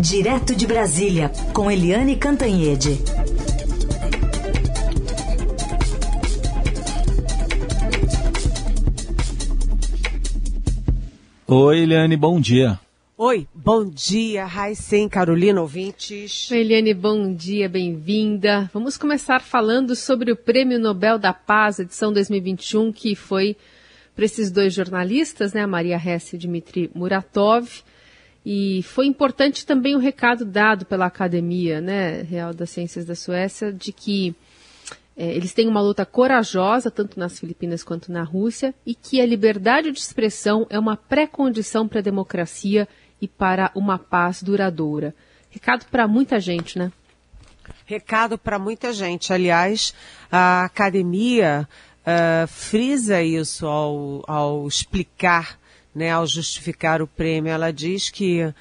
Direto de Brasília, com Eliane Cantanhede. Oi, Eliane, bom dia. Oi, bom dia, Raicem, Carolina, ouvintes. Eliane, bom dia, bem-vinda. Vamos começar falando sobre o Prêmio Nobel da Paz, edição 2021, que foi para esses dois jornalistas, né, a Maria Hess e o Dmitry Muratov. E foi importante também o recado dado pela Academia né, Real das Ciências da Suécia de que é, eles têm uma luta corajosa, tanto nas Filipinas quanto na Rússia, e que a liberdade de expressão é uma pré-condição para a democracia e para uma paz duradoura. Recado para muita gente, né? Recado para muita gente. Aliás, a academia uh, frisa isso ao, ao explicar, né, ao justificar o prêmio. Ela diz que uh,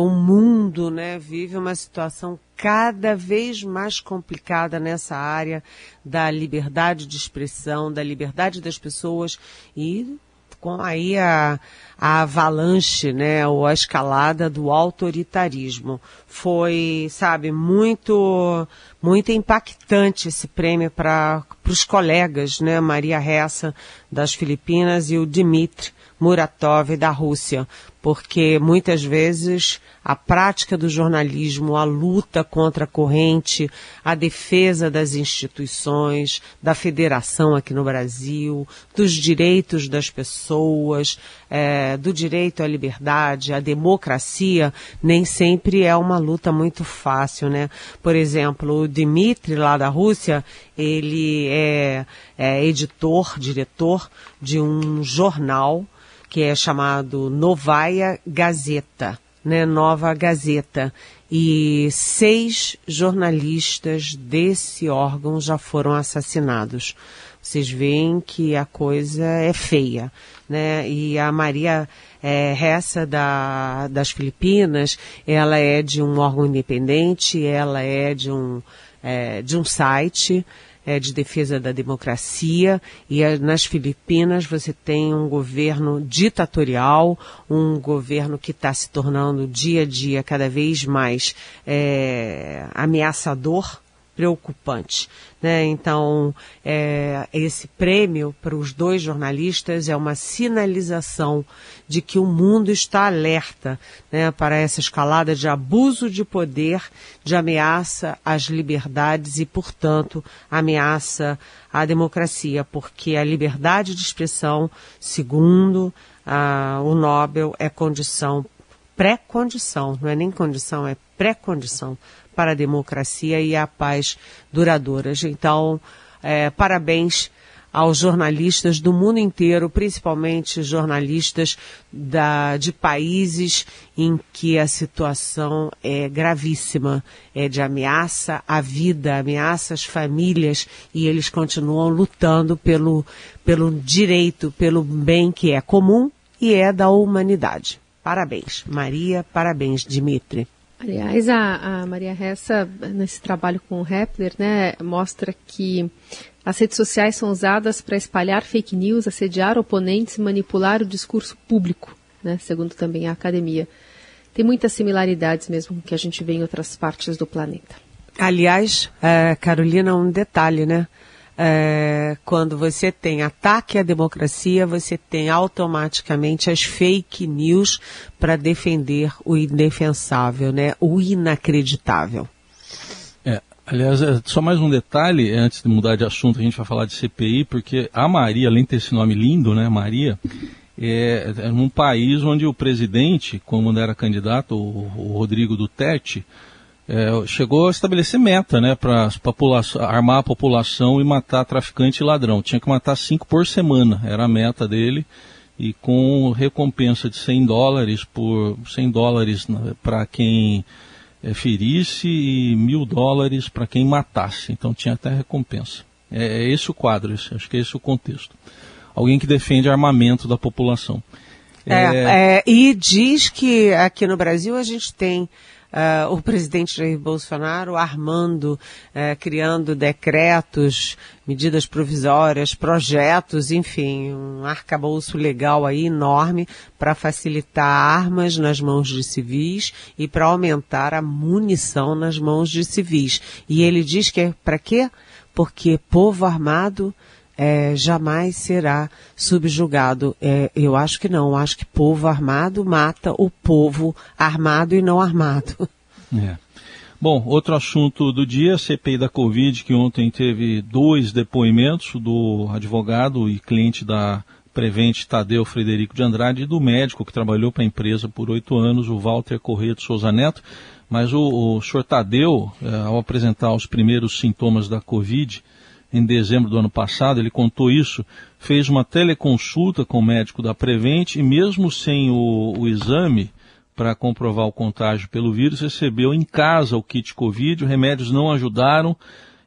o mundo né, vive uma situação cada vez mais complicada nessa área da liberdade de expressão, da liberdade das pessoas e com aí a, a avalanche, né, ou a escalada do autoritarismo. Foi, sabe, muito, muito impactante esse prêmio para os colegas, né, Maria Ressa das Filipinas e o Dmitry Muratov da Rússia, porque muitas vezes a prática do jornalismo, a luta contra a corrente, a defesa das instituições, da federação aqui no Brasil, dos direitos das pessoas, é, do direito à liberdade, à democracia, nem sempre é uma luta muito fácil, né? Por exemplo, o Dmitry lá da Rússia, ele é, é editor, diretor de um jornal que é chamado Novaya Gazeta, né, Nova Gazeta. E seis jornalistas desse órgão já foram assassinados. Vocês veem que a coisa é feia, né? E a Maria é, Ressa da, das Filipinas, ela é de um órgão independente, ela é de um, é, de um site, é, de defesa da democracia. E é, nas Filipinas você tem um governo ditatorial, um governo que está se tornando dia a dia cada vez mais é, ameaçador preocupante. Né? Então, é, esse prêmio para os dois jornalistas é uma sinalização de que o mundo está alerta né, para essa escalada de abuso de poder, de ameaça às liberdades e, portanto, ameaça à democracia, porque a liberdade de expressão, segundo ah, o Nobel, é condição, pré-condição, não é nem condição, é pré-condição para a democracia e a paz duradouras. Então, é, parabéns aos jornalistas do mundo inteiro, principalmente jornalistas da, de países em que a situação é gravíssima, é de ameaça à vida, ameaça às famílias, e eles continuam lutando pelo, pelo direito, pelo bem que é comum e é da humanidade. Parabéns, Maria, parabéns, Dimitri. Aliás, a, a Maria Ressa, nesse trabalho com o Rappler, né, mostra que as redes sociais são usadas para espalhar fake news, assediar oponentes e manipular o discurso público, né, segundo também a academia. Tem muitas similaridades mesmo que a gente vê em outras partes do planeta. Aliás, é, Carolina, um detalhe, né? É, quando você tem ataque à democracia, você tem automaticamente as fake news para defender o indefensável, né? O inacreditável. É, aliás, é, só mais um detalhe, antes de mudar de assunto, a gente vai falar de CPI, porque a Maria, além de ter esse nome lindo, né, Maria, é, é país onde o presidente, quando era candidato, o, o Rodrigo Duterte, é, chegou a estabelecer meta, né, para armar a população e matar traficante e ladrão. Tinha que matar cinco por semana, era a meta dele, e com recompensa de 100 dólares por 100 dólares para quem é, ferisse e mil dólares para quem matasse. Então tinha até recompensa. É, é esse o quadro, esse, acho que é esse o contexto. Alguém que defende armamento da população. É, é, e diz que aqui no Brasil a gente tem uh, o presidente Jair Bolsonaro armando, uh, criando decretos, medidas provisórias, projetos, enfim, um arcabouço legal aí enorme para facilitar armas nas mãos de civis e para aumentar a munição nas mãos de civis. E ele diz que é para quê? Porque povo armado é, jamais será subjugado. É, eu acho que não. Eu acho que povo armado mata o povo armado e não armado. É. Bom, outro assunto do dia, CPI da Covid, que ontem teve dois depoimentos do advogado e cliente da Prevente Tadeu Frederico de Andrade e do médico que trabalhou para a empresa por oito anos, o Walter Corrêa de Souza Neto. Mas o, o senhor Tadeu, é, ao apresentar os primeiros sintomas da Covid, em dezembro do ano passado, ele contou isso, fez uma teleconsulta com o médico da Prevent e mesmo sem o, o exame para comprovar o contágio pelo vírus, recebeu em casa o kit Covid, os remédios não ajudaram,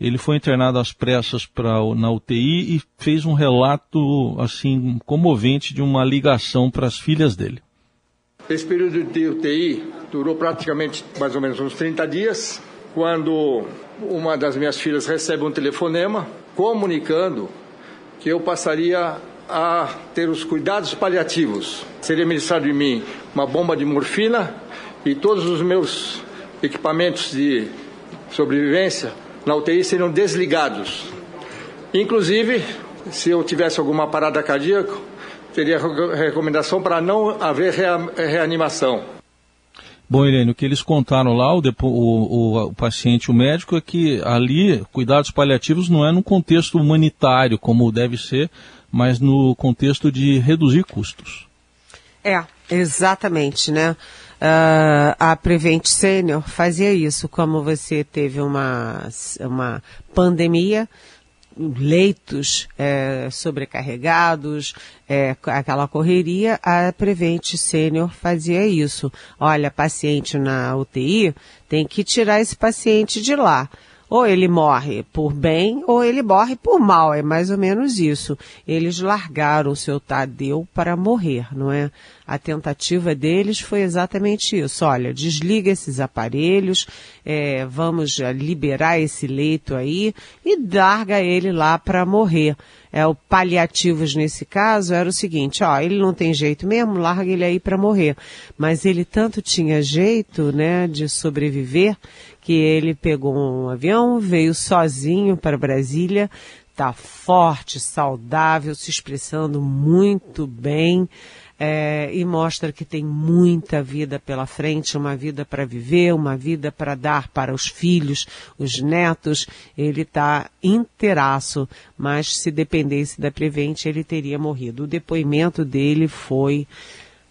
ele foi internado às pressas pra, na UTI e fez um relato assim comovente de uma ligação para as filhas dele. Esse período de UTI durou praticamente mais ou menos uns 30 dias, quando uma das minhas filhas recebe um telefonema comunicando que eu passaria a ter os cuidados paliativos. Seria ministrado em mim uma bomba de morfina e todos os meus equipamentos de sobrevivência na UTI seriam desligados. Inclusive, se eu tivesse alguma parada cardíaca, teria recomendação para não haver reanimação. Bom, Irene, o que eles contaram lá, o, o, o, paciente, o médico, é que ali cuidados paliativos não é no contexto humanitário, como deve ser, mas no contexto de reduzir custos. É, exatamente, né? Uh, a Prevent Senior fazia isso, como você teve uma, uma pandemia, leitos é, sobrecarregados, é, aquela correria, a Prevent Sênior fazia isso. Olha, paciente na UTI, tem que tirar esse paciente de lá ou ele morre por bem ou ele morre por mal, é mais ou menos isso. Eles largaram o seu Tadeu para morrer, não é? A tentativa deles foi exatamente isso. Olha, desliga esses aparelhos, é, vamos liberar esse leito aí e larga ele lá para morrer. É, o paliativos nesse caso era o seguinte, ó, ele não tem jeito mesmo, larga ele aí para morrer. Mas ele tanto tinha jeito, né, de sobreviver, que ele pegou um avião, veio sozinho para Brasília, tá forte, saudável, se expressando muito bem. É, e mostra que tem muita vida pela frente, uma vida para viver, uma vida para dar para os filhos, os netos. Ele está inteiraço, mas se dependesse da Prevent, ele teria morrido. O depoimento dele foi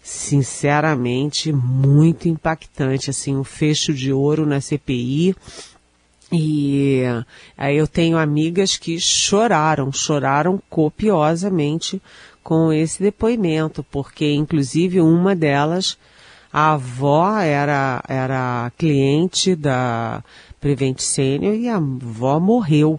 sinceramente muito impactante, assim, um fecho de ouro na CPI. E aí eu tenho amigas que choraram, choraram copiosamente com esse depoimento, porque inclusive uma delas, a avó era, era cliente da Prevent Senior e a avó morreu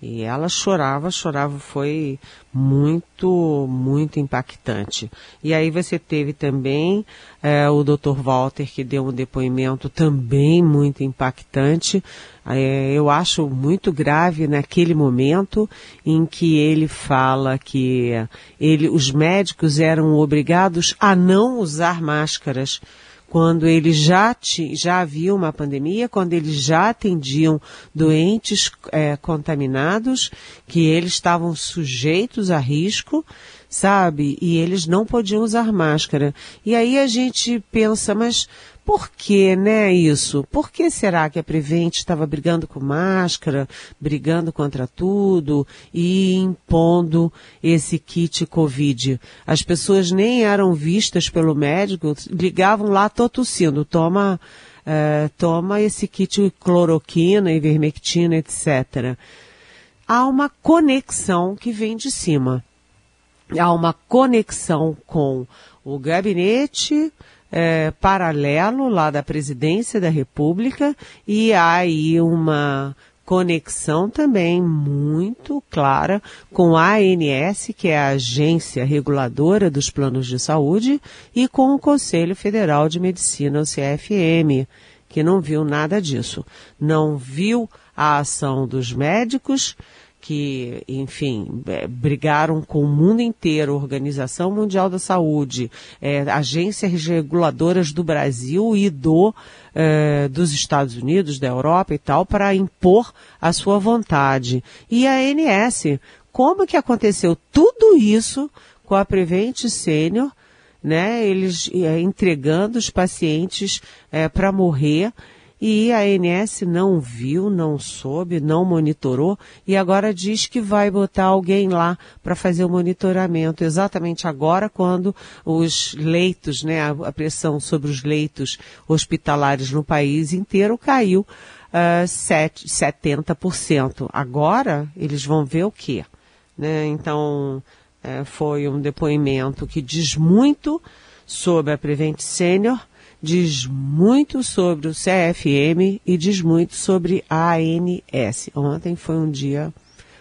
e ela chorava, chorava, foi muito, muito impactante. E aí você teve também é, o Dr. Walter, que deu um depoimento também muito impactante. É, eu acho muito grave naquele momento em que ele fala que ele, os médicos eram obrigados a não usar máscaras quando eles já, já havia uma pandemia, quando eles já atendiam doentes é, contaminados, que eles estavam sujeitos a risco, sabe? E eles não podiam usar máscara. E aí a gente pensa, mas por que, né, isso? Por que será que a Prevent estava brigando com máscara, brigando contra tudo e impondo esse kit Covid? As pessoas nem eram vistas pelo médico, ligavam lá, tô tossindo, toma, é, toma esse kit cloroquina, ivermectina, etc. Há uma conexão que vem de cima. Há uma conexão com o gabinete, é, paralelo lá da presidência da República e há aí uma conexão também muito clara com a ANS, que é a agência reguladora dos planos de saúde, e com o Conselho Federal de Medicina, o CFM. que não viu nada disso. Não viu a ação dos médicos, que, enfim, é, brigaram com o mundo inteiro, Organização Mundial da Saúde, é, agências reguladoras do Brasil e do, é, dos Estados Unidos, da Europa e tal, para impor a sua vontade. E a ANS, como que aconteceu tudo isso com a Prevent Senior, né? Eles é, entregando os pacientes é, para morrer e a ANS não viu, não soube, não monitorou e agora diz que vai botar alguém lá para fazer o monitoramento exatamente agora quando os leitos, né, a pressão sobre os leitos hospitalares no país inteiro caiu uh, 7, 70%. Agora eles vão ver o quê? Né? Então é, foi um depoimento que diz muito sobre a Prevent Senior, diz muito sobre o CFM e diz muito sobre a ANS. Ontem foi um dia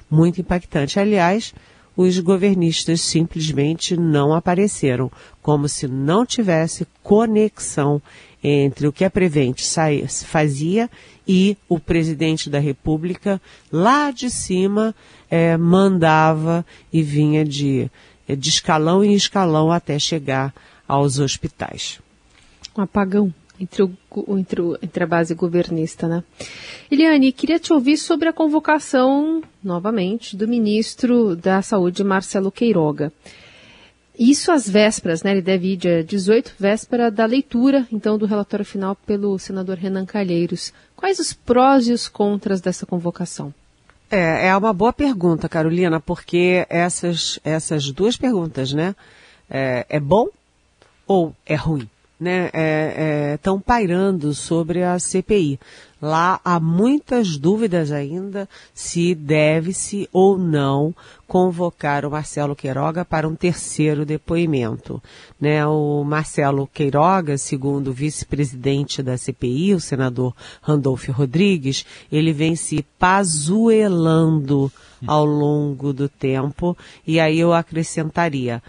muito impactante. Aliás, os governistas simplesmente não apareceram, como se não tivesse conexão entre o que a Prevent fazia e o presidente da República lá de cima é, mandava e vinha de, de escalão em escalão até chegar aos hospitais. Um apagão entre, o, entre, o, entre a base governista, né? Eliane, queria te ouvir sobre a convocação, novamente, do ministro da Saúde, Marcelo Queiroga. Isso às vésperas, né? Ele deve ir dia 18, véspera da leitura, então, do relatório final pelo senador Renan Calheiros. Quais os prós e os contras dessa convocação? É, é uma boa pergunta, Carolina, porque essas, essas duas perguntas, né? É, é bom ou é ruim? Né? Estão é, é, pairando sobre a CPI. Lá há muitas dúvidas ainda se deve-se ou não convocar o Marcelo Queiroga para um terceiro depoimento. Né? O Marcelo Queiroga, segundo o vice-presidente da CPI, o senador Randolfo Rodrigues, ele vem se pazuelando ao longo do tempo, e aí eu acrescentaria,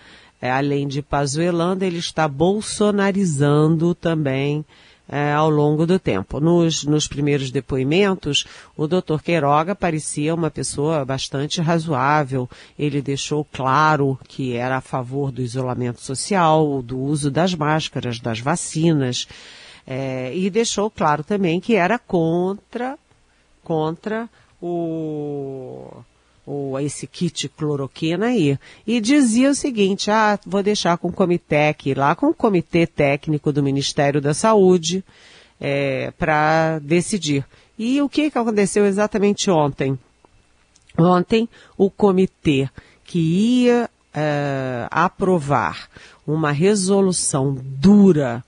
é, além de pazuelando, ele está bolsonarizando também é, ao longo do tempo. Nos, nos primeiros depoimentos, o Dr. Queiroga parecia uma pessoa bastante razoável. Ele deixou claro que era a favor do isolamento social, do uso das máscaras, das vacinas, é, e deixou claro também que era contra, contra o ou esse kit cloroquina aí. E dizia o seguinte, ah, vou deixar com o comitê aqui, lá com o comitê técnico do Ministério da Saúde, é, para decidir. E o que, que aconteceu exatamente ontem? Ontem, o comitê que ia é, aprovar uma resolução dura,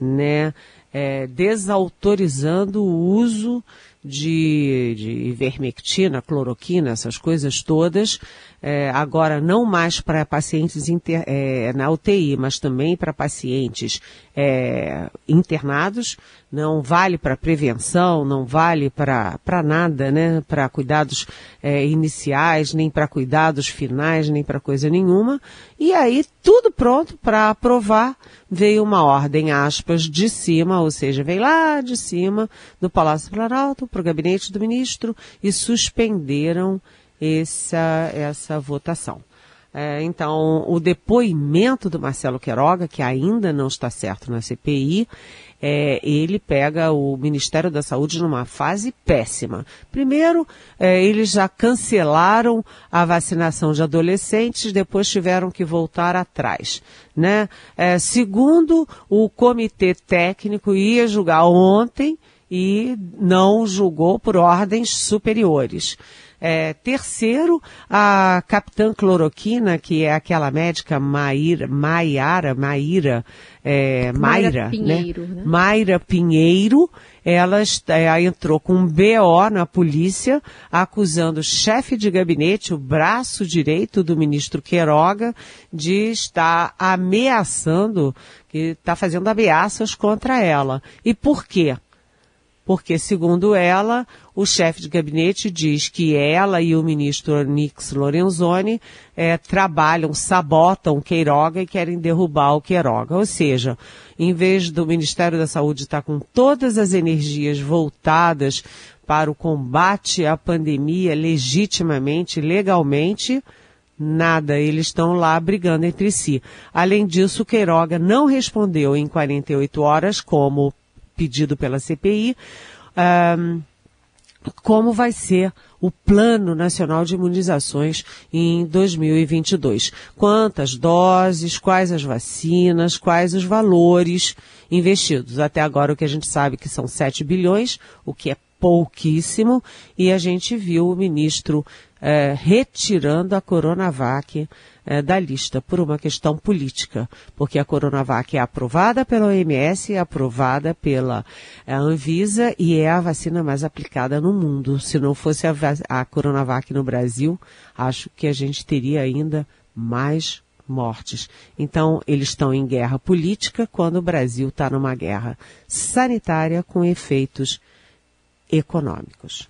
né, é, desautorizando o uso de, de ivermectina, cloroquina, essas coisas todas, é, agora não mais para pacientes inter, é, na UTI, mas também para pacientes é, internados, não vale para prevenção, não vale para nada, né? Para cuidados é, iniciais, nem para cuidados finais, nem para coisa nenhuma. E aí, tudo pronto para aprovar, veio uma ordem, aspas, de cima, ou seja, veio lá de cima do Palácio Planalto para o gabinete do ministro e suspenderam essa, essa votação. É, então, o depoimento do Marcelo Queiroga, que ainda não está certo na CPI, é, ele pega o Ministério da Saúde numa fase péssima. Primeiro, é, eles já cancelaram a vacinação de adolescentes, depois tiveram que voltar atrás. Né? É, segundo, o comitê técnico ia julgar ontem e não julgou por ordens superiores. É, terceiro, a capitã cloroquina, que é aquela médica Maíra, Maiara, Maíra, é, Mayra, né? Pinheiro, né? né? Mayra Pinheiro, ela entrou com um BO na polícia, acusando o chefe de gabinete, o braço direito do ministro Queiroga, de estar ameaçando, que está fazendo ameaças contra ela. E por quê? Porque, segundo ela, o chefe de gabinete diz que ela e o ministro Onix Lorenzoni é, trabalham, sabotam Queiroga e querem derrubar o Queiroga. Ou seja, em vez do Ministério da Saúde estar com todas as energias voltadas para o combate à pandemia legitimamente, legalmente, Nada, eles estão lá brigando entre si. Além disso, Queiroga não respondeu em 48 horas, como pedido pela CPI, um, como vai ser o Plano Nacional de Imunizações em 2022. Quantas doses, quais as vacinas, quais os valores investidos. Até agora o que a gente sabe que são 7 bilhões, o que é pouquíssimo, e a gente viu o ministro é, retirando a Coronavac é, da lista por uma questão política, porque a Coronavac é aprovada pela OMS, é aprovada pela é, Anvisa e é a vacina mais aplicada no mundo. Se não fosse a, a Coronavac no Brasil, acho que a gente teria ainda mais mortes. Então, eles estão em guerra política quando o Brasil está numa guerra sanitária com efeitos econômicos.